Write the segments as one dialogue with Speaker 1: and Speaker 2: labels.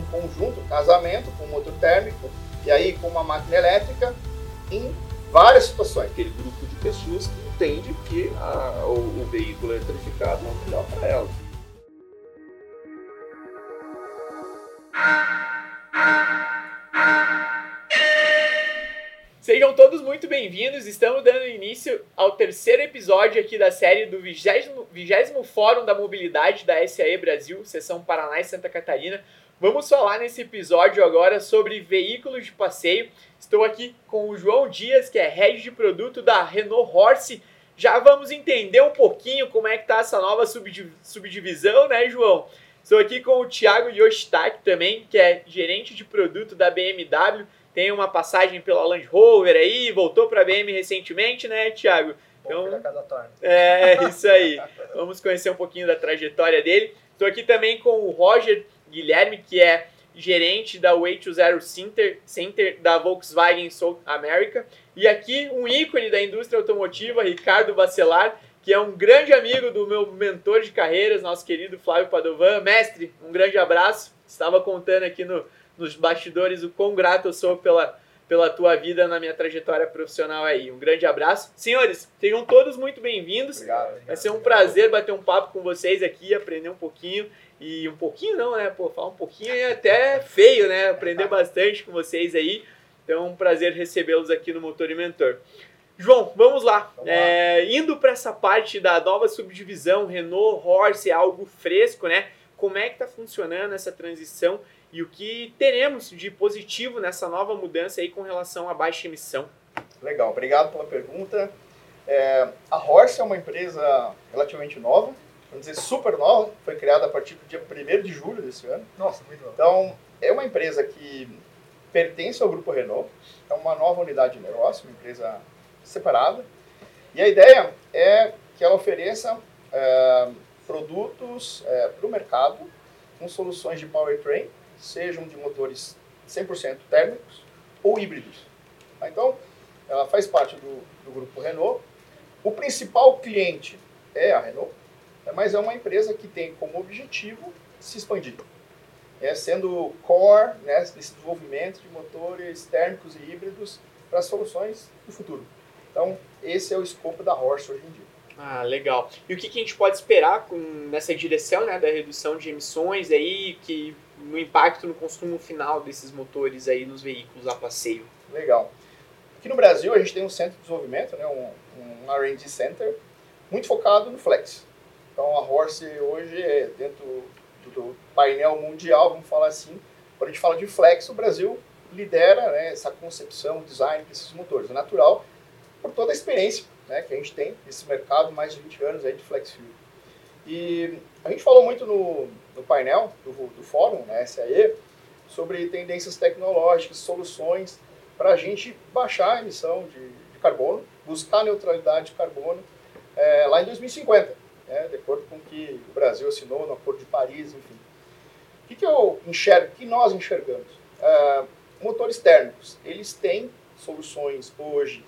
Speaker 1: um conjunto, casamento com motor térmico e aí com uma máquina elétrica em várias situações.
Speaker 2: Aquele grupo de pessoas que entende que a, o, o veículo eletrificado é o melhor para ela.
Speaker 3: Sejam todos muito bem-vindos. Estamos dando início ao terceiro episódio aqui da série do 20, 20 Fórum da Mobilidade da SAE Brasil, seção Paraná e Santa Catarina. Vamos falar nesse episódio agora sobre veículos de passeio. Estou aqui com o João Dias, que é head de produto da Renault Horse. Já vamos entender um pouquinho como é que está essa nova subdivisão, né, João? Estou aqui com o Thiago Yoshitaki também, que é gerente de produto da BMW tem uma passagem pela Land Rover aí, voltou para a BM recentemente, né, Thiago?
Speaker 4: Então,
Speaker 3: é, isso aí. Vamos conhecer um pouquinho da trajetória dele. Estou aqui também com o Roger Guilherme, que é gerente da Way20 Center, Center da Volkswagen South America. E aqui um ícone da indústria automotiva, Ricardo Bacelar, que é um grande amigo do meu mentor de carreiras, nosso querido Flávio Padovan. Mestre, um grande abraço. Estava contando aqui no, nos bastidores o quão grato eu sou pela, pela tua vida na minha trajetória profissional aí. Um grande abraço. Senhores, sejam todos muito bem-vindos. Vai ser um prazer bater um papo com vocês aqui, aprender um pouquinho. E um pouquinho não, né? Pô, falar um pouquinho é até feio, né? Aprender bastante com vocês aí. Então, é um prazer recebê-los aqui no Motor e Mentor. João, vamos lá. Vamos é, lá. Indo para essa parte da nova subdivisão Renault Horse, é algo fresco, né? Como é que está funcionando essa transição e o que teremos de positivo nessa nova mudança aí com relação à baixa emissão.
Speaker 1: Legal, obrigado pela pergunta. É, a Horse é uma empresa relativamente nova, vamos dizer super nova, foi criada a partir do dia 1 de julho desse ano.
Speaker 4: Nossa, muito
Speaker 1: nova. Então, é uma empresa que pertence ao grupo Renault, é uma nova unidade de negócio, uma empresa separada. E a ideia é que ela ofereça é, produtos é, para o mercado com soluções de powertrain sejam de motores 100% térmicos ou híbridos. Tá? Então, ela faz parte do, do grupo Renault. O principal cliente é a Renault, mas é uma empresa que tem como objetivo se expandir. É, sendo core né, desse desenvolvimento de motores térmicos e híbridos para soluções do futuro. Então, esse é o escopo da Horse hoje em dia.
Speaker 3: Ah, legal. E o que, que a gente pode esperar com, nessa direção né, da redução de emissões aí, que no impacto no consumo final desses motores aí nos veículos a passeio?
Speaker 1: Legal. Aqui no Brasil a gente tem um centro de desenvolvimento, né, um, um R&D Center, muito focado no flex. Então a Horse hoje é dentro do, painel mundial, vamos falar assim, quando a gente fala de flex, o Brasil lidera né, essa concepção, design desses motores. É natural por toda a experiência né, que a gente tem nesse mercado, mais de 20 anos aí de flex fuel. E a gente falou muito no, no painel do, do fórum, né, SAE, sobre tendências tecnológicas, soluções para a gente baixar a emissão de, de, carbono, buscar neutralidade de carbono é, lá em 2050, né, de acordo com o que o Brasil assinou no Acordo de Paris, enfim. O que, que eu enxergo, o que nós enxergamos? É, motores térmicos, eles têm soluções hoje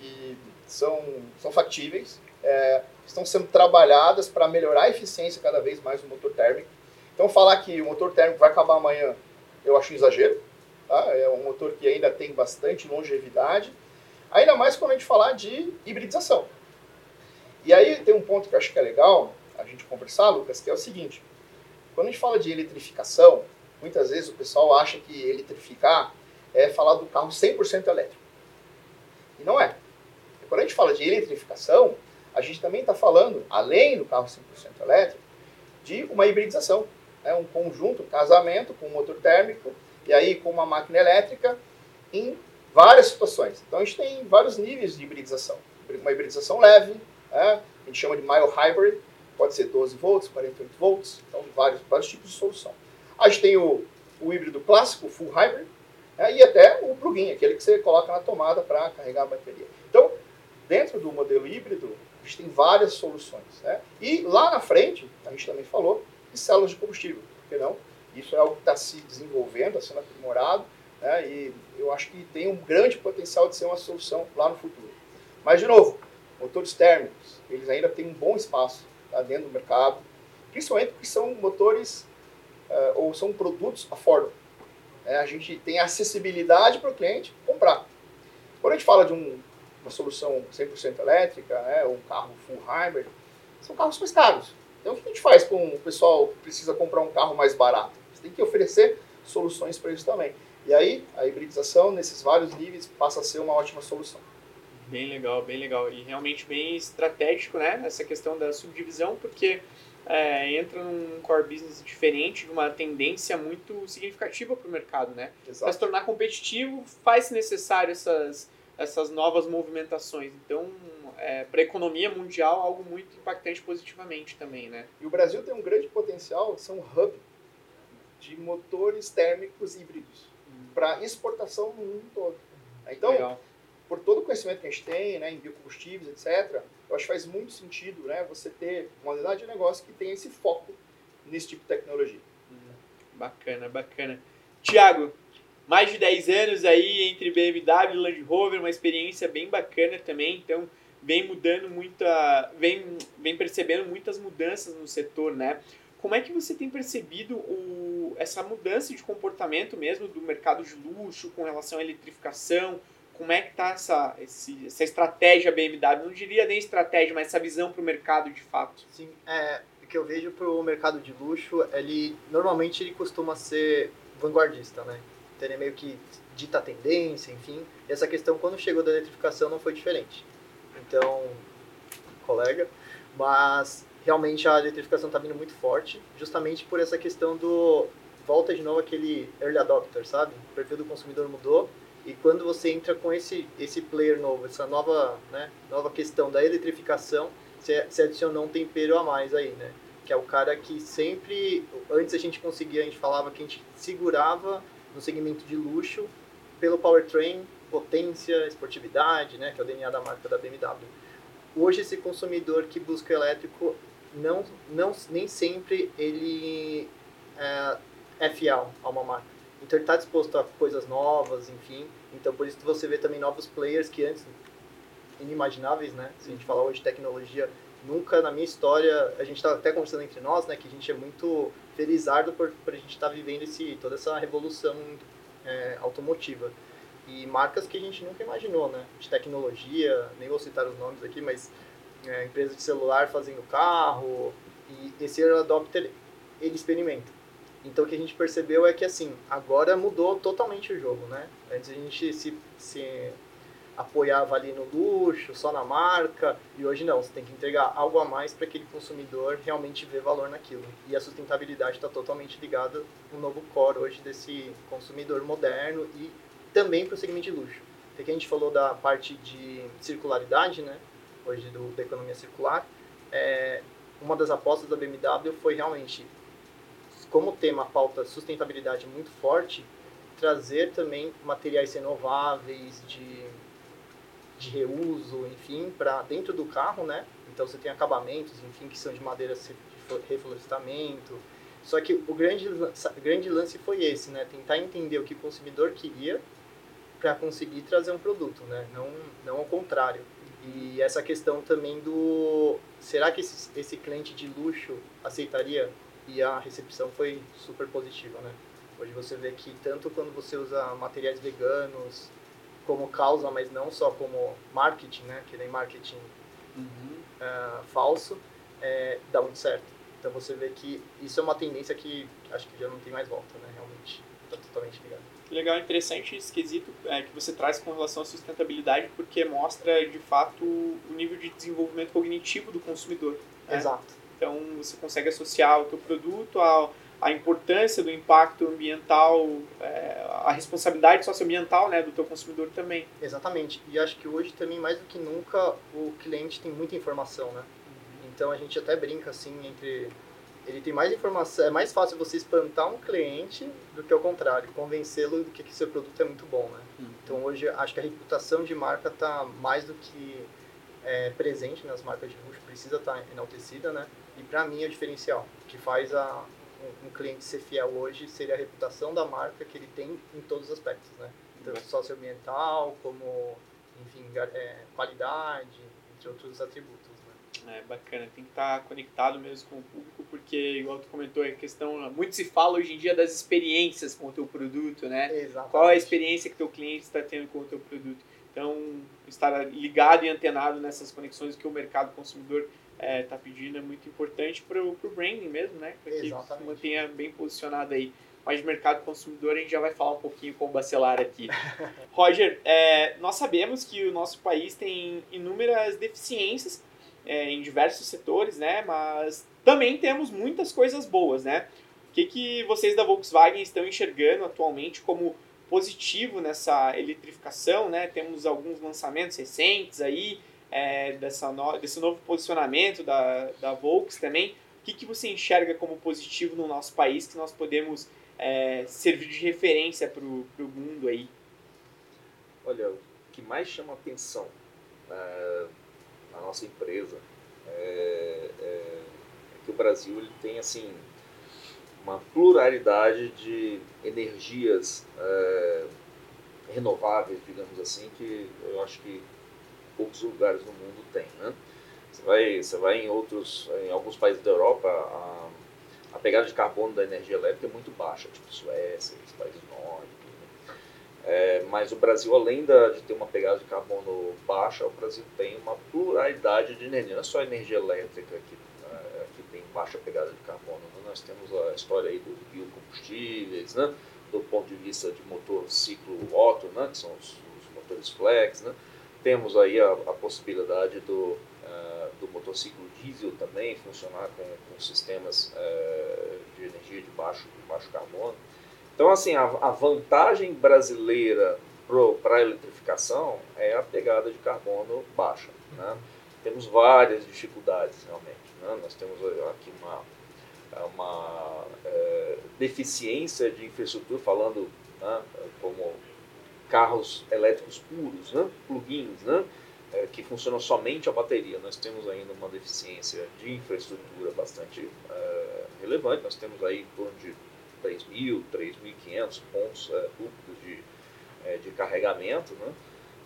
Speaker 1: que são, são factíveis, é, estão sendo trabalhadas para melhorar a eficiência cada vez mais do motor térmico. Então, falar que o motor térmico vai acabar amanhã, eu acho um exagero. Tá? É um motor que ainda tem bastante longevidade, ainda mais quando a gente falar de hibridização. E aí tem um ponto que eu acho que é legal a gente conversar, Lucas, que é o seguinte: quando a gente fala de eletrificação, muitas vezes o pessoal acha que eletrificar é falar do carro 100% elétrico. E não é. Quando a gente fala de eletrificação, a gente também está falando, além do carro 100% elétrico, de uma hibridização. Né? Um conjunto, um casamento com um motor térmico e aí com uma máquina elétrica em várias situações. Então a gente tem vários níveis de hibridização. Uma hibridização leve, né? a gente chama de mild hybrid, pode ser 12 volts, 48 volts, então vários, vários tipos de solução. A gente tem o, o híbrido clássico, full hybrid, né? e até o plug-in, aquele que você coloca na tomada para carregar a bateria. Então, dentro do modelo híbrido, a gente tem várias soluções. Né? E lá na frente, a gente também falou, de células de combustível, porque não? Isso é algo que está se desenvolvendo, está sendo aprimorado, né? e eu acho que tem um grande potencial de ser uma solução lá no futuro. Mas, de novo, motores térmicos, eles ainda têm um bom espaço tá, dentro do mercado, principalmente porque são motores uh, ou são produtos affordable. É, a gente tem acessibilidade para o cliente comprar. Quando a gente fala de um, uma solução 100% elétrica, né, ou um carro full hybrid, são carros mais caros. Então, o que a gente faz com o pessoal que precisa comprar um carro mais barato? Você tem que oferecer soluções para isso também. E aí, a hibridização, nesses vários níveis, passa a ser uma ótima solução.
Speaker 3: Bem legal, bem legal. E realmente bem estratégico, né? Nessa questão da subdivisão, porque é, entra num core business diferente, de uma tendência muito significativa para o mercado, né? Para se tornar competitivo, faz necessário essas, essas novas movimentações. Então, é, para a economia mundial, algo muito impactante positivamente também, né?
Speaker 1: E o Brasil tem um grande potencial, são hub de motores térmicos híbridos hum. para exportação no mundo todo. Então, Legal por todo o conhecimento que a gente tem, né, em biocombustíveis, etc., eu acho que faz muito sentido, né, você ter uma unidade de negócio que tenha esse foco nesse tipo de tecnologia.
Speaker 3: Hum, bacana, bacana. Tiago, mais de 10 anos aí entre BMW e Land Rover, uma experiência bem bacana também, então vem mudando muita, vem, vem percebendo muitas mudanças no setor, né? Como é que você tem percebido o, essa mudança de comportamento mesmo do mercado de luxo com relação à eletrificação, como é que está essa, essa estratégia BMW? Não diria nem estratégia, mas essa visão para o mercado de fato.
Speaker 4: Sim, é, o que eu vejo para o mercado de luxo, ele normalmente ele costuma ser vanguardista, né? Então ele é meio que dita a tendência, enfim. E essa questão, quando chegou da eletrificação, não foi diferente. Então, colega, mas realmente a eletrificação está vindo muito forte, justamente por essa questão do volta de novo aquele early adopter, sabe? O perfil do consumidor mudou e quando você entra com esse, esse player novo, essa nova, né, nova questão da eletrificação, você, você adicionou um tempero a mais aí, né? Que é o cara que sempre, antes a gente conseguia, a gente falava que a gente segurava no segmento de luxo pelo powertrain, potência, esportividade, né? Que é o DNA da marca da BMW. Hoje esse consumidor que busca elétrico, não, não, nem sempre ele é, é fiel a uma marca então ele está disposto a coisas novas, enfim. Então por isso você vê também novos players que antes inimagináveis, né? Se a gente falar hoje de tecnologia, nunca na minha história, a gente está até conversando entre nós, né? Que a gente é muito felizardo por, por a gente estar tá vivendo esse, toda essa revolução é, automotiva. E marcas que a gente nunca imaginou, né? De tecnologia, nem vou citar os nomes aqui, mas é, empresas de celular fazendo carro. E esse early adopter, ele experimenta. Então o que a gente percebeu é que assim, agora mudou totalmente o jogo, né? Antes a gente se, se apoiava ali no luxo, só na marca, e hoje não, você tem que entregar algo a mais para aquele consumidor realmente ver valor naquilo. E a sustentabilidade está totalmente ligada no novo core hoje desse consumidor moderno e também para o segmento de luxo. Porque a gente falou da parte de circularidade, né? Hoje do, da economia circular. É, uma das apostas da BMW foi realmente como tema a pauta sustentabilidade muito forte, trazer também materiais renováveis, de, de reuso, enfim, para dentro do carro, né? Então você tem acabamentos, enfim, que são de madeira de reflorestamento. Só que o grande, grande lance foi esse, né? Tentar entender o que o consumidor queria para conseguir trazer um produto, né? Não, não ao contrário. E essa questão também do... Será que esse, esse cliente de luxo aceitaria e a recepção foi super positiva, né? Hoje você vê que tanto quando você usa materiais veganos como causa, mas não só como marketing, né? Que nem marketing uhum. uh, falso, é, dá muito certo. Então você vê que isso é uma tendência que acho que já não tem mais volta, né? Realmente está totalmente ligado.
Speaker 3: Legal, interessante esse quesito é, que você traz com relação à sustentabilidade, porque mostra de fato o nível de desenvolvimento cognitivo do consumidor.
Speaker 4: Né? Exato.
Speaker 3: Então você consegue associar o teu produto ao a importância do impacto ambiental, é, a responsabilidade socioambiental né, do teu consumidor também.
Speaker 4: Exatamente. E acho que hoje também, mais do que nunca, o cliente tem muita informação, né? Uhum. Então a gente até brinca assim entre... Ele tem mais informação, é mais fácil você espantar um cliente do que o contrário, convencê-lo de que, que seu produto é muito bom, né? Uhum. Então hoje acho que a reputação de marca está mais do que é, presente nas marcas de luxo, precisa estar enaltecida, né? E para mim é o diferencial que faz a, um, um, cliente ser fiel hoje seria a reputação da marca que ele tem em todos os aspectos, né? Tanto uhum. socioambiental como, enfim, é, qualidade, entre outros atributos. Né?
Speaker 3: É bacana, tem que estar conectado mesmo com o público, porque, igual tu comentou, é questão. Muito se fala hoje em dia das experiências com o teu produto, né?
Speaker 4: Exatamente.
Speaker 3: Qual é a experiência que teu cliente está tendo com o teu produto? Então, estar ligado e antenado nessas conexões que o mercado consumidor está pedindo é muito importante para o branding mesmo, né? Para que se mantenha bem posicionado aí. Mas de mercado consumidor a gente já vai falar um pouquinho com o Bacelar aqui. Roger, é, nós sabemos que o nosso país tem inúmeras deficiências é, em diversos setores, né? Mas também temos muitas coisas boas, né? O que, que vocês da Volkswagen estão enxergando atualmente como positivo nessa eletrificação, né? Temos alguns lançamentos recentes aí é, dessa no, desse novo posicionamento da, da Volks também. O que, que você enxerga como positivo no nosso país que nós podemos é, servir de referência para o mundo aí?
Speaker 2: Olha, o que mais chama atenção é, na nossa empresa é, é, é, que o Brasil ele tem assim uma pluralidade de energias é, renováveis, digamos assim, que eu acho que poucos lugares no mundo tem, né? Você vai, você vai em outros, em alguns países da Europa, a, a pegada de carbono da energia elétrica é muito baixa, tipo Suécia, os países nórdicos. Né? É, mas o Brasil, além da, de ter uma pegada de carbono baixa, o Brasil tem uma pluralidade de energia. Não é só energia elétrica que, baixa pegada de carbono. Né? Nós temos a história aí dos biocombustíveis, né? do ponto de vista de motor ciclo Otto, né? que são os, os motores flex. Né? Temos aí a, a possibilidade do, uh, do motociclo diesel também funcionar com, com sistemas uh, de energia de baixo, de baixo carbono. Então, assim, a, a vantagem brasileira para a eletrificação é a pegada de carbono baixa. Né? Temos várias dificuldades, realmente. Né? Nós temos aqui uma, uma é, deficiência de infraestrutura, falando né, como carros elétricos puros, né, plugins, né, é, que funcionam somente a bateria. Nós temos ainda uma deficiência de infraestrutura bastante é, relevante. Nós temos aí em torno de 3.000, 3.500 pontos é, públicos de, é, de carregamento, né,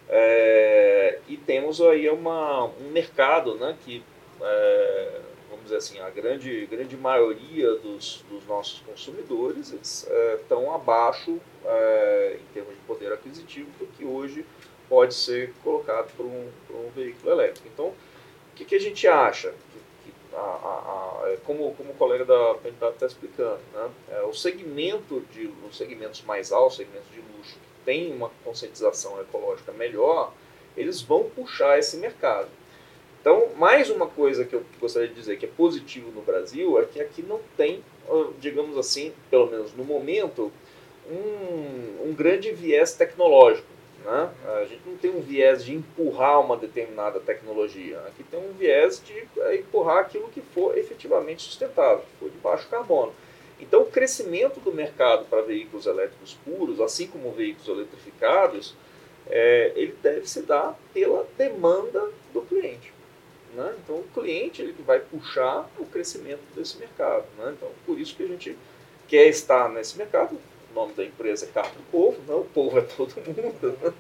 Speaker 2: é, e temos aí uma, um mercado né, que, é, vamos dizer assim, a grande, grande maioria dos, dos nossos consumidores eles, estão abaixo é, em termos de poder aquisitivo do que hoje pode ser colocado por um, por um veículo elétrico. Então, o que, que a gente acha? Que, que a, a, a, como, como o colega da PNW está explicando, né? É, o segmento de, os segmentos mais altos, segmentos de luxo, que tem uma conscientização ecológica melhor, eles vão puxar esse mercado. Então, mais uma coisa que eu gostaria de dizer que é positivo no Brasil é que aqui não tem, digamos assim, pelo menos no momento, um, um grande viés tecnológico. Né? A gente não tem um viés de empurrar uma determinada tecnologia. Aqui tem um viés de empurrar aquilo que for efetivamente sustentável, que for de baixo carbono. Então, o crescimento do mercado para veículos elétricos puros, assim como veículos eletrificados, é, ele deve se dar pela demanda do cliente. Né? Então, o cliente ele vai puxar o crescimento desse mercado. Né? Então, por isso que a gente quer estar nesse mercado. O nome da empresa é Carro do Povo, né? o povo é todo mundo. Né?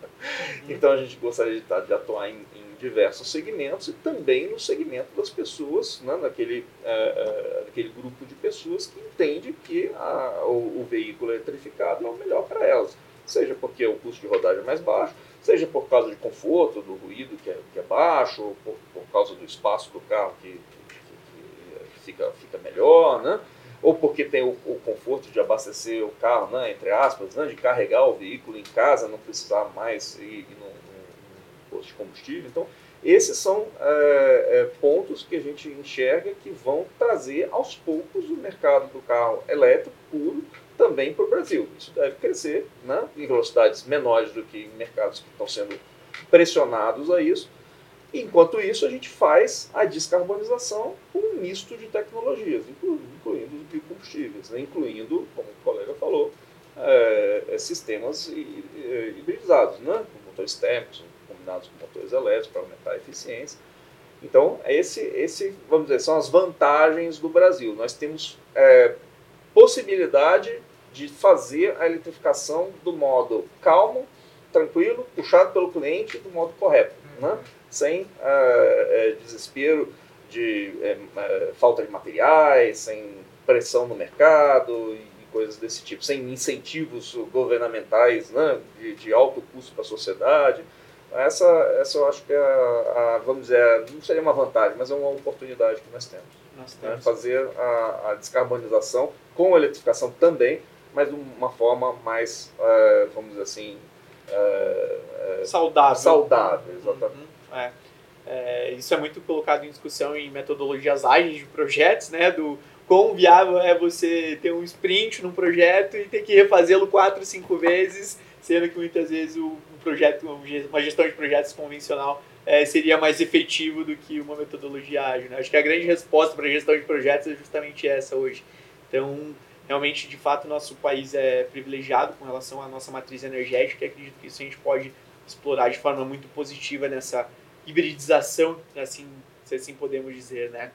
Speaker 2: Então, a gente gostaria de, estar, de atuar em, em, diversos segmentos e também no segmento das pessoas, né? naquele, é, naquele grupo de pessoas que entende que a, o, o veículo eletrificado é o melhor para elas. Seja porque o custo de rodagem é mais baixo, seja por causa de conforto, do ruído que é, que é baixo, ou por, por, causa do espaço do carro que, que, que, fica, fica melhor, né? ou porque tem o, o, conforto de abastecer o carro, né? entre aspas, né? de carregar o veículo em casa, não precisar mais ir, ir num, posto de combustível. Então, esses são é, é, pontos que a gente enxerga que vão trazer aos poucos o mercado do carro elétrico puro também para o Brasil. Isso deve crescer né, em velocidades menores do que em mercados que estão sendo pressionados a isso. Enquanto isso, a gente faz a descarbonização com um misto de tecnologias, incluindo, os biocombustíveis, né, incluindo, como o colega falou, é, sistemas hibridizados, né, com motores térmicos, combinados com motores elétricos para aumentar a eficiência. Então, esse, esse, vamos dizer, são as vantagens do Brasil. Nós temos é, possibilidade de fazer a eletrificação do modo calmo, tranquilo, puxado pelo cliente do modo correto, né? sem uh, uh, desespero de é, falta de materiais, sem pressão no mercado e coisas desse tipo, sem incentivos governamentais né, de, de alto custo para a sociedade. Essa, essa eu acho que é, a, a, vamos dizer, não seria uma vantagem, mas é uma oportunidade que nós temos. Nós né, temos. Né, fazer a, a, descarbonização com a eletrificação também, mas de uma forma mais, uh, vamos dizer assim,
Speaker 3: uh, saudável.
Speaker 2: Saudável, exatamente.
Speaker 3: Uhum. É. É, isso é muito colocado em discussão em metodologias ágeis de projetos, né? Do quão viável é você ter um sprint num projeto e ter que refazê-lo quatro, cinco vezes, sendo que muitas vezes o projeto, uma gestão de projetos convencional é, seria mais efetivo do que uma metodologia ágil. Né? Acho que a grande resposta para a gestão de projetos é justamente essa hoje. Então, realmente, de fato, nosso país é privilegiado com relação à nossa matriz energética e acredito que isso a gente pode explorar de forma muito positiva nessa hibridização, assim, se assim podemos dizer, né?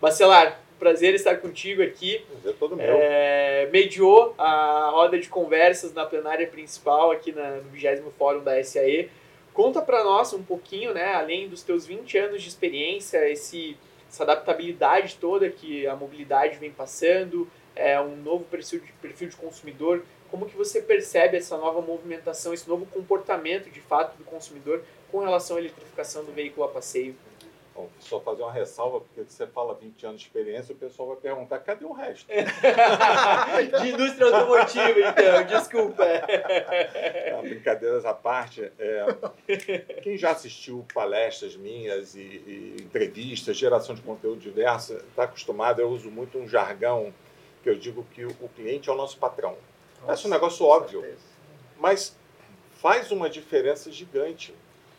Speaker 3: Bacelar, prazer estar contigo aqui.
Speaker 5: Prazer todo meu.
Speaker 3: É, mediou a roda de conversas na plenária principal aqui na, no 20 Fórum da SAE. Conta para nós um pouquinho, né, além dos teus 20 anos de experiência, esse, essa adaptabilidade toda que a mobilidade vem passando, é, um novo perfil de, perfil de consumidor, como que você percebe essa nova movimentação, esse novo comportamento de fato do consumidor com relação à eletrificação do veículo a passeio?
Speaker 5: Bom, só fazer uma ressalva, porque você fala 20 anos de experiência, o pessoal vai perguntar, cadê o resto?
Speaker 3: de indústria automotiva, então, desculpa.
Speaker 5: Não, brincadeiras à parte, é, quem já assistiu palestras minhas e, e entrevistas, geração de conteúdo diverso, está acostumado, eu uso muito um jargão que eu digo que o, o cliente é o nosso patrão. Nossa, Parece um negócio óbvio, mas faz uma diferença gigante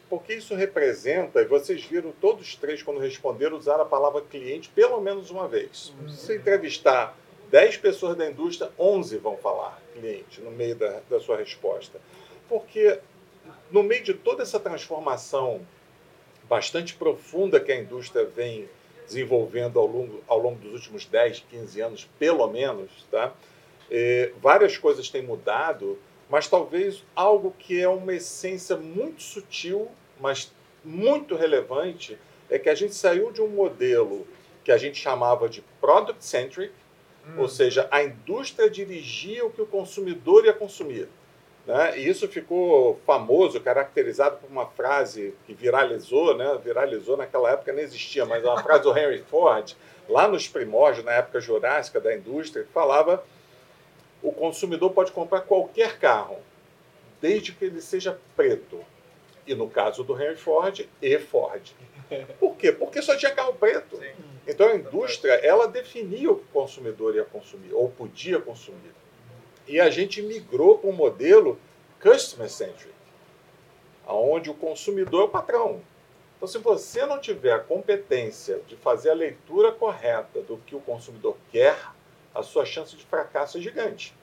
Speaker 5: porque isso representa, e vocês viram todos três, quando responderam, usar a palavra cliente pelo menos uma vez. Uhum. Se você entrevistar 10 pessoas da indústria, 11 vão falar cliente no meio da, da sua resposta. Porque no meio de toda essa transformação bastante profunda que a indústria vem desenvolvendo ao longo, ao longo dos últimos 10, 15 anos, pelo menos, tá? É, várias coisas têm mudado, mas talvez algo que é uma essência muito sutil mas muito relevante, é que a gente saiu de um modelo que a gente chamava de product centric, hum. ou seja, a indústria dirigia o que o consumidor ia consumir. Né? E isso ficou famoso, caracterizado por uma frase que viralizou, né? viralizou naquela época, não existia, mas uma frase do Henry Ford, lá nos primórdios, na época jurássica da indústria, que falava o consumidor pode comprar qualquer carro, desde que ele seja preto e no caso do Henry Ford, e Ford. Por quê? Porque só tinha carro preto. Sim. Então a indústria, ela definia o que o consumidor ia consumir, ou podia consumir. E a gente migrou para um modelo customer-centric, onde o consumidor é o patrão. Então, se você não tiver a competência de fazer a leitura correta do que o consumidor quer, a sua chance de fracasso é gigante.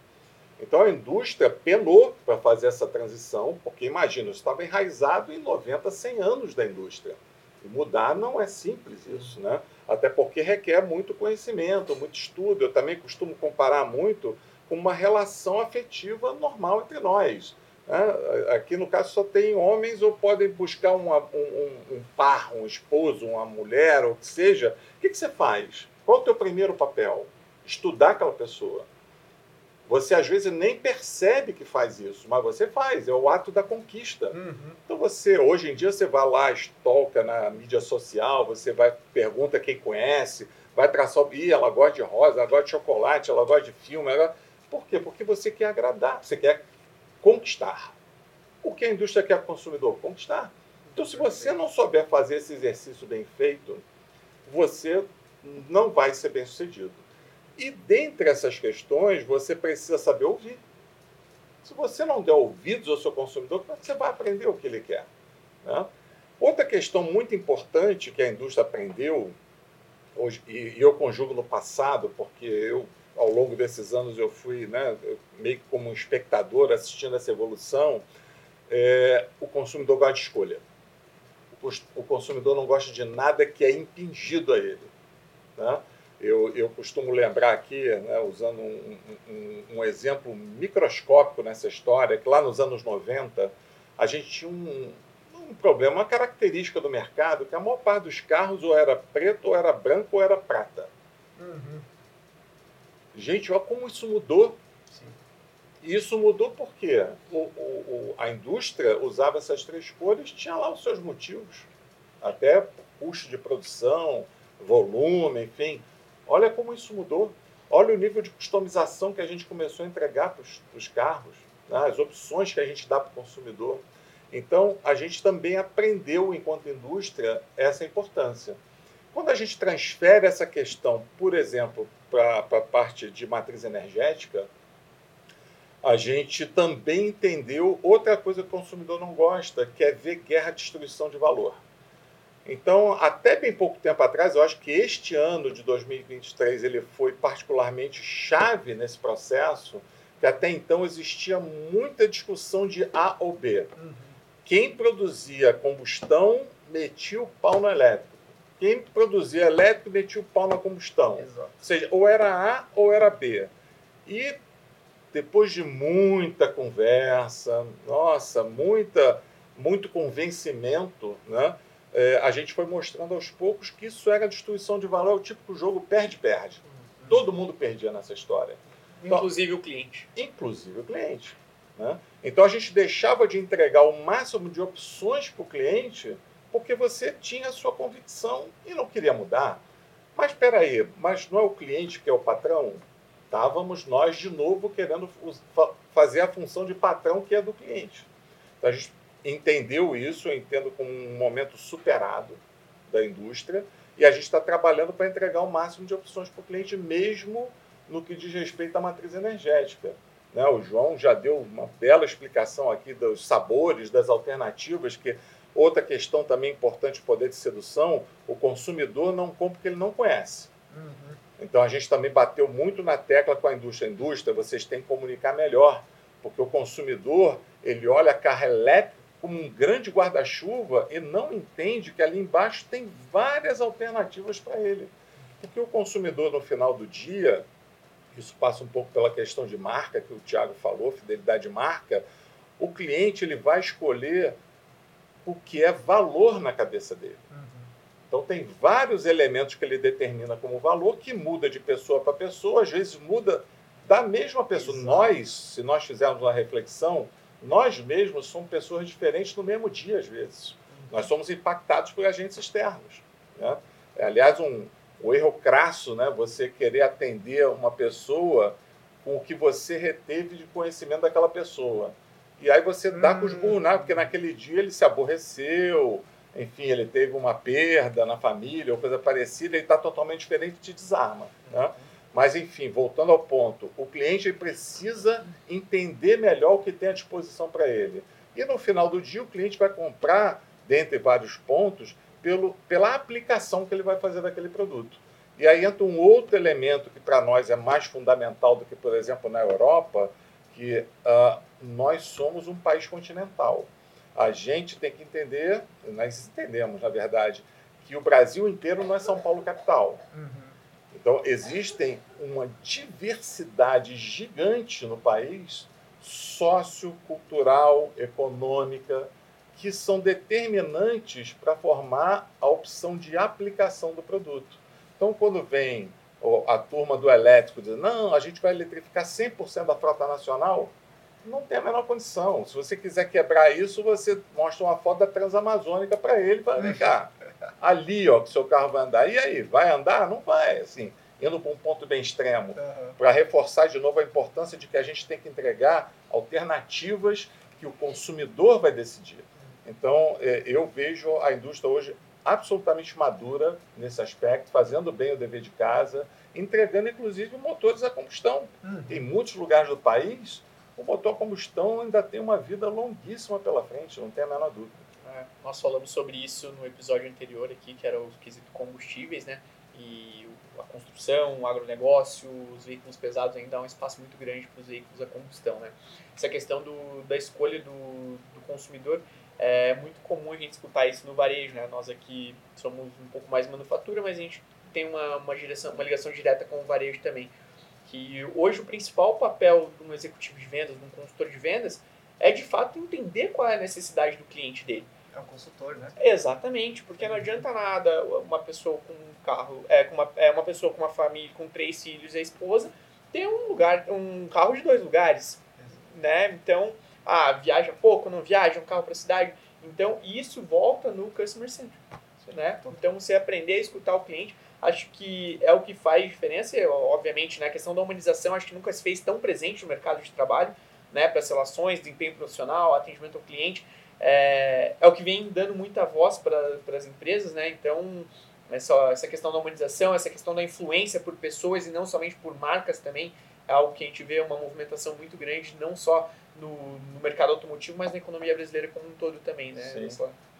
Speaker 5: Então a indústria penou para fazer essa transição, porque imagina, estava enraizado em 90, 100 anos da indústria. E mudar não é simples isso, né? Até porque requer muito conhecimento, muito estudo. Eu também costumo comparar muito uma relação afetiva normal entre nós. Né? Aqui no caso só tem homens ou podem buscar uma, um, um, par, um esposo, uma mulher, ou o que seja. O que, que você faz? Qual é o teu primeiro papel? Estudar aquela pessoa você às vezes nem percebe que faz isso, mas você faz, é o ato da conquista. Uhum. Então você, hoje em dia, você vai lá, stalka na mídia social, você vai, pergunta quem conhece, vai traçar, ih, ela gosta de rosa, ela gosta de chocolate, ela gosta de filme. Ela... Por quê? Porque você quer agradar, você quer conquistar. O que a indústria quer consumidor? Conquistar. Então, se você não souber fazer esse exercício bem feito, você não vai ser bem sucedido. E dentre essas questões, você precisa saber ouvir. Se você não der ouvidos ao seu consumidor, é você vai aprender o que ele quer? Né? Outra questão muito importante que a indústria aprendeu, hoje, e, eu conjugo no passado, porque eu, ao longo desses anos, eu fui né, meio que como um espectador assistindo essa evolução, é, o consumidor gosta de escolha. O, o consumidor não gosta de nada que é impingido a ele. Né? Eu, eu costumo lembrar aqui, né, usando um, um, um, exemplo microscópico nessa história, que lá nos anos 90 a gente tinha um, um problema, uma característica do mercado, que a maior parte dos carros ou era preto, ou era branco, ou era prata.
Speaker 4: Uhum.
Speaker 5: Gente, olha como isso mudou.
Speaker 4: Sim.
Speaker 5: Isso mudou porque o, o, a indústria usava essas três cores, tinha lá os seus motivos. Até custo de produção, volume, enfim. Olha como isso mudou. Olha o nível de customização que a gente começou a entregar para os carros, né? as opções que a gente dá para o consumidor. Então, a gente também aprendeu, enquanto indústria, essa importância. Quando a gente transfere essa questão, por exemplo, para a parte de matriz energética, a gente também entendeu outra coisa que o consumidor não gosta, que é ver guerra destruição de valor. Então, até bem pouco tempo atrás, eu acho que este ano de 2023 ele foi particularmente chave nesse processo, que até então existia muita discussão de A ou B.
Speaker 4: Uhum.
Speaker 5: Quem produzia combustão metia o pau no elétrico. Quem produzia elétrico metia o pau na combustão.
Speaker 4: Exato.
Speaker 5: Ou seja, ou era A ou era B. E depois de muita conversa, nossa, muita, muito convencimento, né? É, a gente foi mostrando aos poucos que isso era destruição de valor, é o típico jogo perde-perde. Todo mundo perdia nessa história.
Speaker 3: Inclusive o cliente.
Speaker 5: Inclusive o cliente. Né? Então a gente deixava de entregar o máximo de opções para o cliente porque você tinha a sua convicção e não queria mudar. Mas espera aí, mas não é o cliente que é o patrão? Estávamos nós de novo querendo fazer a função de patrão que é do cliente. Então a gente entendeu isso, eu entendo como um momento superado da indústria, e a gente está trabalhando para entregar o máximo de opções para o cliente, mesmo no que diz respeito à matriz energética. Né? O João já deu uma bela explicação aqui dos sabores, das alternativas, que outra questão também importante, poder de sedução, o consumidor não compra porque ele não conhece.
Speaker 4: Uhum.
Speaker 5: Então a gente também bateu muito na tecla com a indústria. A indústria, vocês têm que comunicar melhor, porque o consumidor ele olha carro elétrico como um grande guarda-chuva e não entende que ali embaixo tem várias alternativas para ele. Porque o consumidor, no final do dia, isso passa um pouco pela questão de marca, que o Tiago falou, fidelidade de marca, o cliente ele vai escolher o que é valor na cabeça dele.
Speaker 4: Uhum.
Speaker 5: Então, tem vários elementos que ele determina como valor, que muda de pessoa para pessoa, às vezes muda da mesma pessoa.
Speaker 4: Exato.
Speaker 5: Nós, se nós fizermos uma reflexão, nós mesmos somos pessoas diferentes no mesmo dia, às vezes. Nós somos impactados por agentes externos. Né? É, aliás, um, um erro crasso, né? você querer atender uma pessoa com o que você reteve de conhecimento daquela pessoa. E aí você dá com os
Speaker 4: Hum.
Speaker 5: burros, porque naquele dia ele se aborreceu, enfim, ele teve uma perda na família ou coisa parecida, ele está totalmente diferente e te desarma. Né? Mas, enfim, voltando ao ponto, o cliente precisa entender melhor o que tem à disposição para ele. E no final do dia, o cliente vai comprar, dentre vários pontos, pelo, pela aplicação que ele vai fazer daquele produto. E aí entra um outro elemento que para nós é mais fundamental do que, por exemplo, na Europa, que ah, nós somos um país continental. A gente tem que entender, nós entendemos, na verdade, que o Brasil inteiro não é São Paulo capital.
Speaker 4: Uhum.
Speaker 5: Então, existem uma diversidade gigante no país, sociocultural, econômica, que são determinantes para formar a opção de aplicação do produto. Então, quando vem a turma do elétrico dizendo, não, a gente vai eletrificar 100% da frota nacional, não tem a menor condição. Se você quiser quebrar isso, você mostra uma foto da Transamazônica para ele, para vem cá, ali ó, que seu carro vai andar. E aí, vai andar? Não vai, assim, indo para um ponto bem extremo
Speaker 4: Uhum.
Speaker 5: para reforçar de novo a importância de que a gente tem que entregar alternativas que o consumidor vai decidir. Então, eh, eu vejo a indústria hoje absolutamente madura nesse aspecto, fazendo bem o dever de casa, entregando inclusive motores a combustão.
Speaker 4: Uhum.
Speaker 5: Em muitos lugares do país, o motor a combustão ainda tem uma vida longuíssima pela frente, não tem a menor dúvida.
Speaker 3: É, nós falamos sobre isso no episódio anterior aqui, que era o quesito combustíveis, né? E a construção, o agronegócio, os veículos pesados ainda dá um espaço muito grande para os veículos a combustão, né? Essa questão do, da escolha do, do consumidor é muito comum a gente escutar isso no varejo, né? Nós aqui somos um pouco mais manufatura, mas a gente tem uma, uma, direção, uma ligação direta com o varejo também. Que hoje o principal papel de um executivo de vendas, de um consultor de vendas, é de fato entender qual é a necessidade do cliente dele.
Speaker 4: É um consultor, né?
Speaker 3: Exatamente, porque não adianta nada uma pessoa com um carro, é, com uma, é uma pessoa com uma família, com três filhos e a esposa, ter um lugar, um carro de dois lugares, né? Então, ah, viaja pouco, não viaja, um carro para cidade. Então, isso volta no customer center, né? Então, você aprender a escutar o cliente, acho que é o que faz diferença, obviamente, né? A questão da humanização, acho que nunca se fez tão presente no mercado de trabalho, né? Para as relações, desempenho profissional, atendimento ao cliente é, é o que vem dando muita voz para as empresas, né? Então, essa, essa questão da humanização, essa questão da influência por pessoas e não somente por marcas também, é algo que a gente vê uma movimentação muito grande, não só no, no mercado automotivo, mas na economia brasileira como um todo também, né?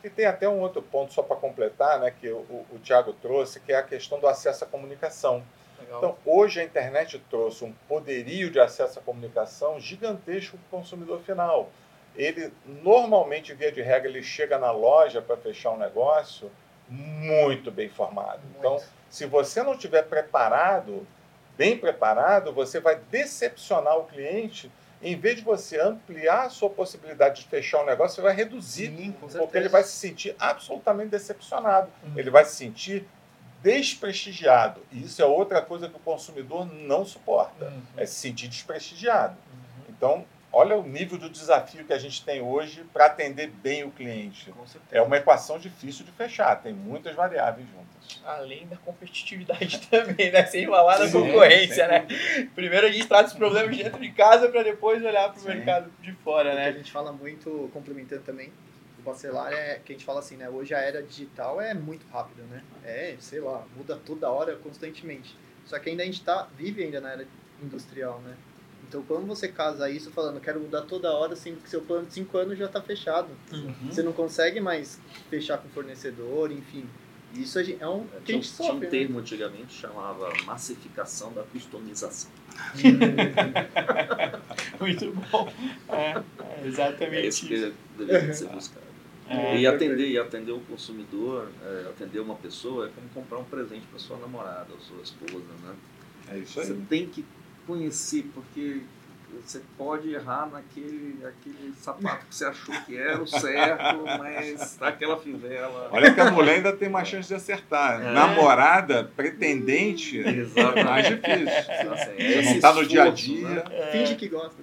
Speaker 5: E tem até um outro ponto, só para completar, né, que o, o Tiago trouxe, que é a questão do acesso à comunicação. Legal. Então, hoje a internet trouxe um poderio de acesso à comunicação gigantesco para o consumidor final ele normalmente, via de regra, ele chega na loja para fechar um negócio muito bem formado. Muito. Então, se você não estiver preparado, bem preparado, você vai decepcionar o cliente. Em vez de você ampliar a sua possibilidade de fechar um negócio, você vai reduzir, Sim, porque ele vai se sentir absolutamente decepcionado. Uhum. Ele vai se sentir desprestigiado. E isso é outra coisa que o consumidor não suporta, uhum. é se sentir desprestigiado. Uhum. Então, Olha o nível do desafio que a gente tem hoje para atender bem o cliente. É uma equação difícil de fechar, tem muitas variáveis juntas.
Speaker 3: Além da competitividade também, né? Sem falar da concorrência, né? Primeiro a gente trata os problemas dentro de casa para depois olhar para o mercado de fora, né?
Speaker 4: O que a gente fala muito, complementando também, o Bacelar é que a gente fala assim, né? Hoje a era digital é muito rápida, né? É, sei lá, muda toda hora, constantemente. Só que ainda a gente tá, vive ainda na era industrial, né? Então, quando você casa isso falando, quero mudar toda hora, sendo que seu plano de 5 anos já está fechado. Uhum. Você não consegue mais fechar com fornecedor, enfim. Isso é um
Speaker 2: que a gente sofre, Tinha um né? termo antigamente chamava massificação da customização.
Speaker 3: Muito bom. É, é exatamente é
Speaker 2: isso. que deveria ser buscado. É, e atender e atender o consumidor, é, atender uma pessoa é como comprar um presente para sua namorada ou sua esposa, né?
Speaker 5: É isso aí.
Speaker 2: Você tem que conheci, porque você pode errar naquele aquele sapato que você achou que era o certo, mas aquela fivela.
Speaker 5: Olha que a mulher ainda tem mais chance de acertar. É. Namorada, pretendente, é mais difícil. Assim, você não está no dia a dia. Né?
Speaker 4: É. Finge que gosta.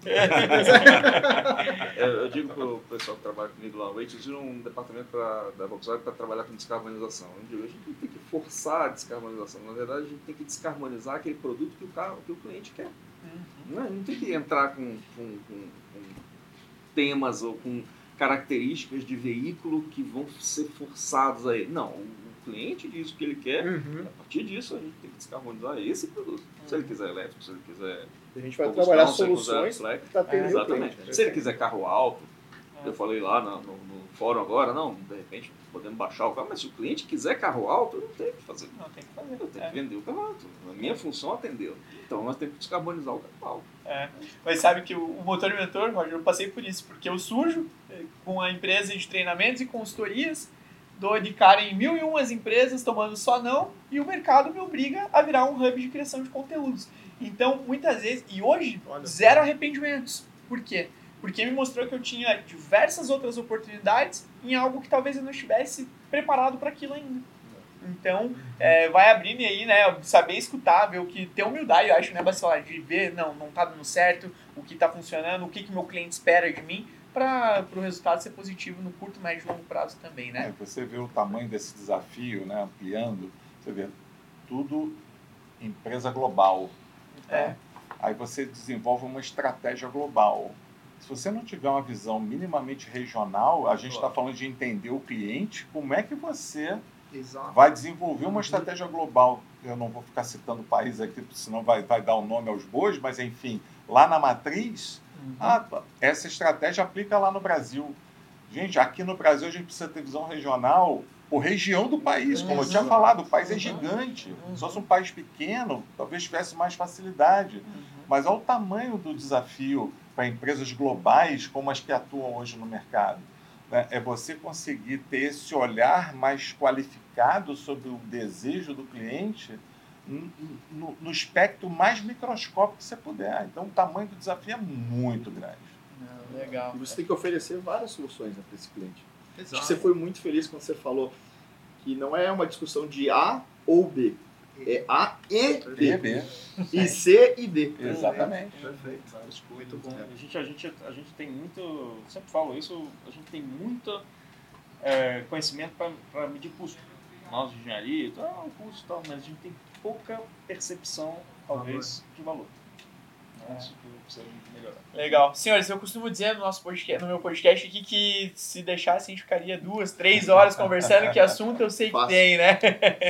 Speaker 2: eu, eu digo para o pessoal que trabalha comigo lá, o Waiters um departamento pra, da Volkswagen para trabalhar com descarbonização. Eu digo, a gente tem que forçar a descarbonização. Na verdade, a gente tem que descarbonizar aquele produto que o, carro, que o cliente quer. Uhum. Não, é, não tem que entrar com, com, com, com temas ou com características de veículo que vão ser forçados a ele. Não, o cliente diz o que ele quer, uhum. a partir disso a gente tem que descarbonizar esse produto. Uhum. Se ele quiser elétrico, se ele quiser.
Speaker 1: A gente vai trabalhar soluções para atender é,
Speaker 2: Exatamente. Cliente, se ele quiser carro alto, é. eu falei lá no, no, fórum agora, não, de repente podemos baixar o carro, mas se o cliente quiser carro alto, eu não tenho que fazer.
Speaker 3: Não tem que fazer.
Speaker 2: Eu tenho é. que vender o carro alto. A minha função é atendê-lo. Então nós temos que descarbonizar o carro
Speaker 3: É. Mas sabe que o, o motor inventor, Roger, eu passei por isso, porque eu sujo eh, com a empresa de treinamentos e consultorias, dou de cara em mil e umas empresas tomando só não, e o mercado me obriga a virar um hub de criação de conteúdos. Então, muitas vezes, e hoje, Olha. zero arrependimentos. Por quê? Porque me mostrou que eu tinha diversas outras oportunidades em algo que talvez eu não estivesse preparado para aquilo ainda. Então, é, vai abrindo aí, né? Saber escutar, ver o que. Ter humildade, eu acho, né, Bacelar? De ver, não, não tá dando certo, o que tá funcionando, o que, que meu cliente espera de mim, para o resultado ser positivo no curto, médio e longo prazo também, né?
Speaker 5: É, você vê o tamanho desse desafio, né? Ampliando, você vê tudo empresa global. Tá? É. Aí você desenvolve uma estratégia global. Se você não tiver uma visão minimamente regional, a gente está falando de entender o cliente, como é que você Exato. vai desenvolver uma uhum. estratégia global. Eu não vou ficar citando o país aqui, senão vai, vai dar o um nome aos bois, mas enfim, lá na matriz, uhum. ah, essa estratégia aplica lá no Brasil. Gente, aqui no Brasil a gente precisa ter visão regional por região do país. Como eu tinha falado, o país é uhum. gigante. Uhum. Se fosse um país pequeno, talvez tivesse mais facilidade. Uhum. Mas olha o tamanho do desafio para empresas globais como as que atuam hoje no mercado né, é você conseguir ter esse olhar mais qualificado sobre o desejo do cliente no, no espectro mais microscópico que você puder. Então, o tamanho do desafio é muito grande.
Speaker 3: Não, legal.
Speaker 1: E você tem que oferecer várias soluções né, para esse cliente. Acho que você foi muito feliz quando você falou que não é uma discussão de A ou B. É A e B.
Speaker 5: B.
Speaker 1: E C e D.
Speaker 5: Exatamente.
Speaker 4: Perfeito.
Speaker 6: Muito bom. A gente, a, gente, a gente tem muito, sempre falo isso, a gente tem muito é, conhecimento para medir custo. Nós de engenharia, ah, o custo e tal, mas a gente tem pouca percepção, talvez, de valor. É isso que precisa melhorar.
Speaker 3: Legal. Senhores, eu costumo dizer no, nosso podcast, no meu podcast aqui que se deixasse a gente ficaria duas, três horas conversando, que assunto eu sei que
Speaker 1: Fácil.
Speaker 3: tem, né?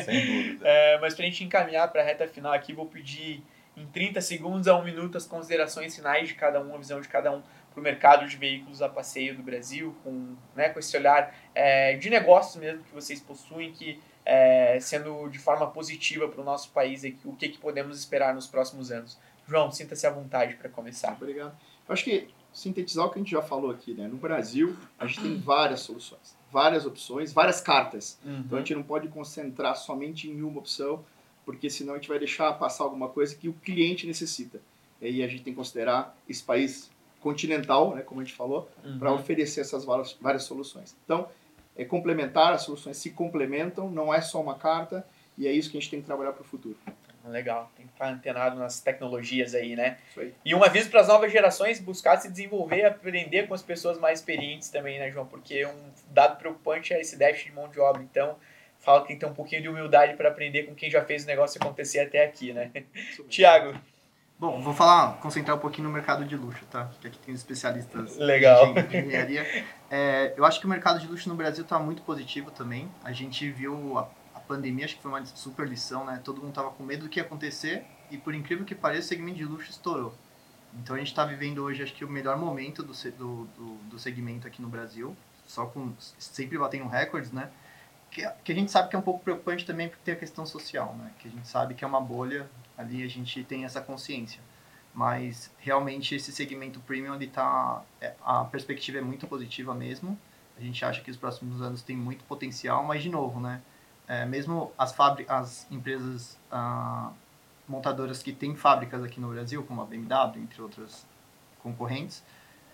Speaker 5: Sem dúvida.
Speaker 3: É, mas pra gente encaminhar para a reta final aqui, vou pedir em 30 segundos a um minuto as considerações finais de cada um, a visão de cada um para o mercado de veículos a passeio do Brasil, com, né, com esse olhar é, de negócios mesmo que vocês possuem, que é, sendo de forma positiva para o nosso país, aqui, o que, que podemos esperar nos próximos anos. João, sinta-se à vontade para começar.
Speaker 1: Obrigado. Eu acho que sintetizar o que a gente já falou aqui, né? No Brasil, a gente tem várias soluções, várias opções, várias cartas. Então a gente não pode concentrar somente em uma opção, porque senão a gente vai deixar passar alguma coisa que o cliente necessita. E a gente tem que considerar esse país continental, né, como a gente falou, para
Speaker 3: Uhum.
Speaker 1: oferecer essas várias, várias soluções. Então, é complementar, as soluções se complementam, não é só uma carta, e é isso que a gente tem que trabalhar para o futuro.
Speaker 3: Legal, tem que estar antenado nas tecnologias aí, né?
Speaker 1: Isso aí.
Speaker 3: E um aviso para as novas gerações buscar se desenvolver, aprender com as pessoas mais experientes também, né, João? Porque um dado preocupante é esse déficit de mão de obra. Então, fala que tem que ter um pouquinho de humildade para aprender com quem já fez o negócio acontecer até aqui, né? Tiago,
Speaker 4: Bom, vou falar, concentrar um pouquinho no mercado de luxo, tá? Que aqui tem os especialistas
Speaker 3: Legal.
Speaker 4: de engen- de engenharia. É, eu acho que o mercado de luxo no Brasil está muito positivo também. A gente viu a pandemia, acho que foi uma super lição, né? Todo mundo tava com medo do que ia acontecer e, por incrível que pareça, o segmento de luxo estourou. Então a gente está vivendo hoje, acho que o melhor momento do, do, do, do segmento aqui no Brasil, só com sempre batendo recordes, né? Que, que a gente sabe que é um pouco preocupante também porque tem a questão social, né? Que a gente sabe que é uma bolha, ali a gente tem essa consciência. Mas realmente esse segmento premium ele tá é, a perspectiva é muito positiva mesmo. A gente acha que os próximos anos tem muito potencial, mas de novo, né? É, mesmo as as empresas ah, montadoras que têm fábricas aqui no Brasil, como a BMW, entre outras concorrentes,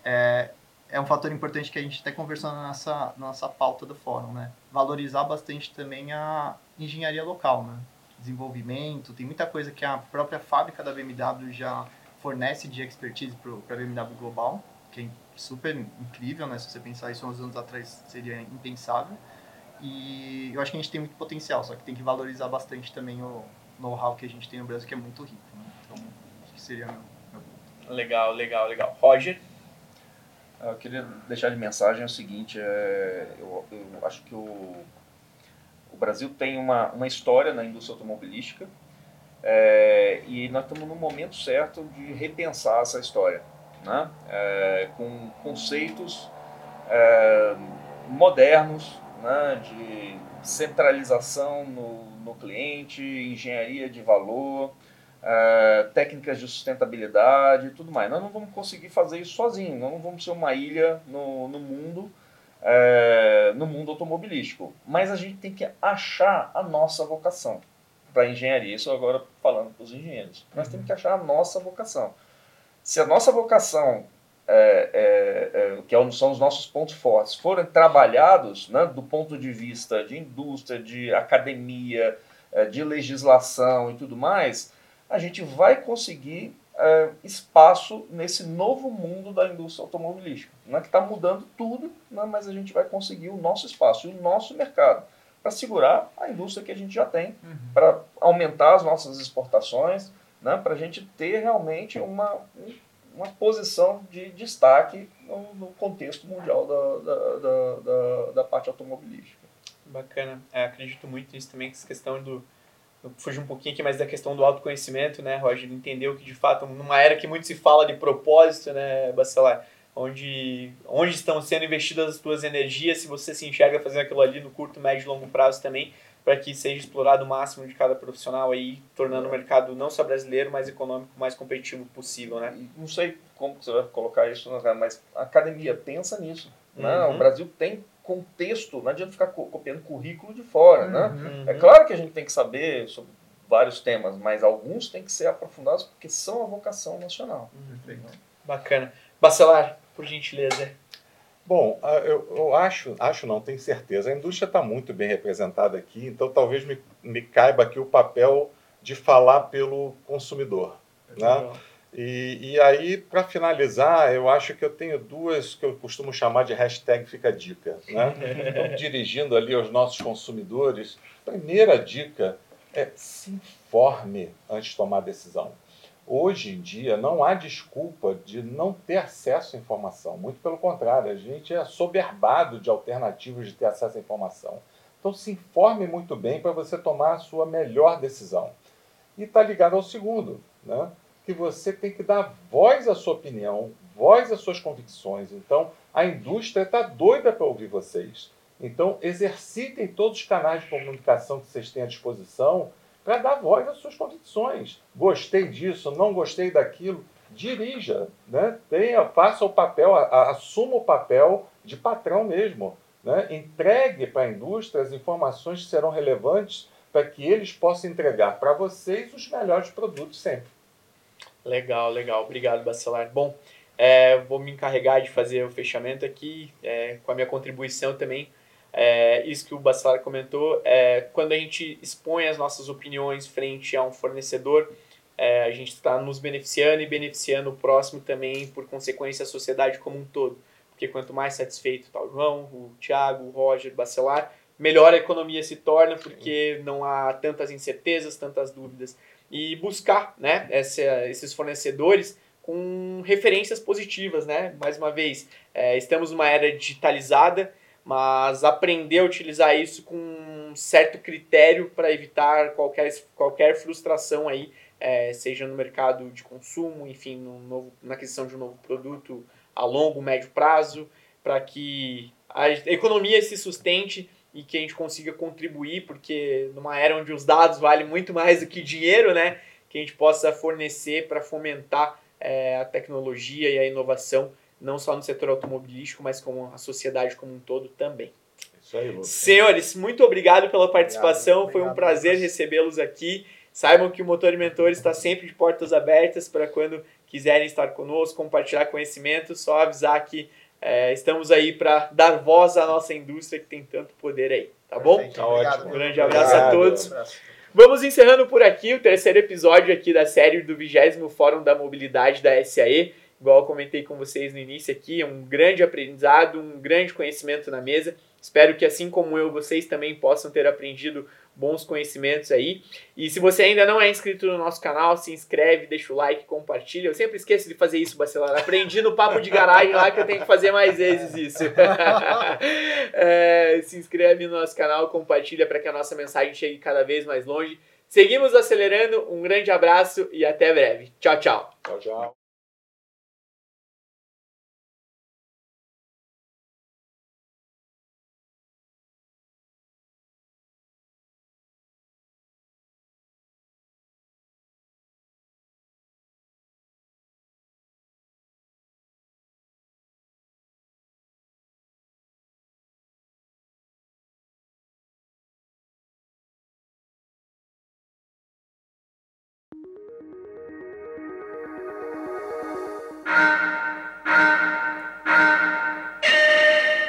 Speaker 4: é, é um fator importante que a gente até conversou na nossa, nossa pauta do fórum, né? Valorizar bastante também a engenharia local, né? Desenvolvimento, tem muita coisa que a própria fábrica da BMW já fornece de expertise para a BMW Global, que é super incrível, né? Se você pensar isso uns anos atrás seria impensável. E eu acho que a gente tem muito potencial, só que tem que valorizar bastante também o know-how que a gente tem no Brasil, que é muito rico. Né? Então, acho que seria meu, meu
Speaker 3: legal, legal, legal. Roger,
Speaker 2: Eu queria deixar de mensagem o seguinte, é, eu, eu acho que o, o Brasil tem uma, uma história na indústria automobilística é, e nós estamos no momento certo de repensar essa história, né? É, com conceitos é, modernos né? de centralização no, no cliente, engenharia de valor, é, técnicas de sustentabilidade e tudo mais. Nós não vamos conseguir fazer isso sozinhos, nós não vamos ser uma ilha no, no mundo, é, no mundo automobilístico. Mas a gente tem que achar a nossa vocação para engenharia. Isso agora falando para os engenheiros. Nós temos que achar a nossa vocação. Se a nossa vocação, é, é, é, que é são os nossos pontos fortes, forem trabalhados né, do ponto de vista de indústria, de academia, é, de legislação e tudo mais, a gente vai conseguir é, espaço nesse novo mundo da indústria automobilística, né, que está mudando tudo, né, mas a gente vai conseguir o nosso espaço e o nosso mercado para segurar a indústria que a gente já tem, para aumentar as nossas exportações, né, para a gente ter realmente uma, um- uma posição de destaque no, no contexto mundial da, da, da, da, parte automobilística.
Speaker 3: Bacana. É, acredito muito nisso também, que essa questão do. eu Fugi um pouquinho aqui, mas da questão do autoconhecimento, né, Roger? Entendeu que, de fato, numa era que muito se fala de propósito, né, Bacelar? Onde, onde estão sendo investidas as tuas energias, se você se enxerga fazendo aquilo ali no curto, médio e longo prazo também, para que seja explorado o máximo de cada profissional aí, tornando o mercado não só brasileiro, mas econômico mais competitivo possível, né?
Speaker 2: Não sei como você vai colocar isso, né, mas a academia pensa nisso. Né?
Speaker 3: Uhum.
Speaker 2: O Brasil tem contexto, não adianta ficar co- copiando currículo de fora. Né?
Speaker 3: Uhum.
Speaker 2: É claro que a gente tem que saber sobre vários temas, mas alguns têm que ser aprofundados porque são a vocação nacional.
Speaker 3: Bacana. Bacelar, por gentileza.
Speaker 5: Bom, ah, eu, eu acho, acho não, tenho certeza. A indústria está muito bem representada aqui, então talvez me, me caiba aqui o papel de falar pelo consumidor. Né? E, e aí, para finalizar, eu acho que eu tenho duas que eu costumo chamar de hashtag Fica Dica. Né? Então, dirigindo ali aos nossos consumidores, primeira dica é se informe antes de tomar a decisão. Hoje em dia, não há desculpa de não ter acesso à informação. Muito pelo contrário, a gente é soberbado de alternativas de ter acesso à informação. Então, se informe muito bem para você tomar a sua melhor decisão. E está ligado ao segundo, né? que você tem que dar voz à sua opinião, voz às suas convicções. Então, a indústria está doida para ouvir vocês. Então, exercitem todos os canais de comunicação que vocês têm à disposição para dar voz às suas convicções. Gostei disso, não gostei daquilo. Dirija, né? Tenha, faça o papel, assuma o papel de patrão mesmo. Né? Entregue para a indústria as informações que serão relevantes para que eles possam entregar para vocês os melhores produtos sempre.
Speaker 3: Legal, legal. Obrigado, Bacelar. Bom, é, vou me encarregar de fazer o fechamento aqui é, com a minha contribuição também. É, isso que o Bacelar comentou, é, quando a gente expõe as nossas opiniões frente a um fornecedor, é, a gente está nos beneficiando e beneficiando o próximo também, por consequência, a sociedade como um todo. Porque quanto mais satisfeito está o João, o Thiago, o Roger, o Bacelar, melhor a economia se torna, porque não há tantas incertezas, tantas dúvidas. E buscar né, essa, esses fornecedores com referências positivas. Né? Mais uma vez, é, estamos numa era digitalizada, mas aprender a utilizar isso com um certo critério para evitar qualquer, qualquer frustração aí, é, seja no mercado de consumo, enfim, no novo, na aquisição de um novo produto a longo, médio prazo, para que a economia se sustente e que a gente consiga contribuir, porque numa era onde os dados valem muito mais do que dinheiro, né, que a gente possa fornecer para fomentar é, a tecnologia e a inovação, não só no setor automobilístico, mas como a sociedade como um todo também.
Speaker 5: Isso aí, Lucas.
Speaker 3: Senhores, muito obrigado pela participação,
Speaker 4: Obrigado,
Speaker 3: foi um prazer recebê-los aqui. Saibam que o Motor e Mentor está sempre de portas abertas para quando quiserem estar conosco, compartilhar conhecimento, só avisar que é, estamos aí para dar voz à nossa indústria que tem tanto poder aí, tá bom?
Speaker 5: Tá ótimo.
Speaker 3: Um grande abraço a
Speaker 5: Obrigado.
Speaker 3: todos.
Speaker 4: Um.
Speaker 3: Vamos encerrando por aqui o terceiro episódio aqui da série do 20 Fórum da Mobilidade da SAE. Igual eu comentei com vocês no início aqui, é um grande aprendizado, um grande conhecimento na mesa. Espero que assim como eu, vocês também possam ter aprendido bons conhecimentos aí. E se você ainda não é inscrito no nosso canal, se inscreve, deixa o like, compartilha. Eu sempre esqueço de fazer isso, Bacelar. Aprendi no papo de garagem lá que eu tenho que fazer mais vezes isso. É, se inscreve no nosso canal, compartilha para que a nossa mensagem chegue cada vez mais longe. Seguimos acelerando, um grande abraço e até breve. Tchau, tchau.
Speaker 5: Tchau, tchau.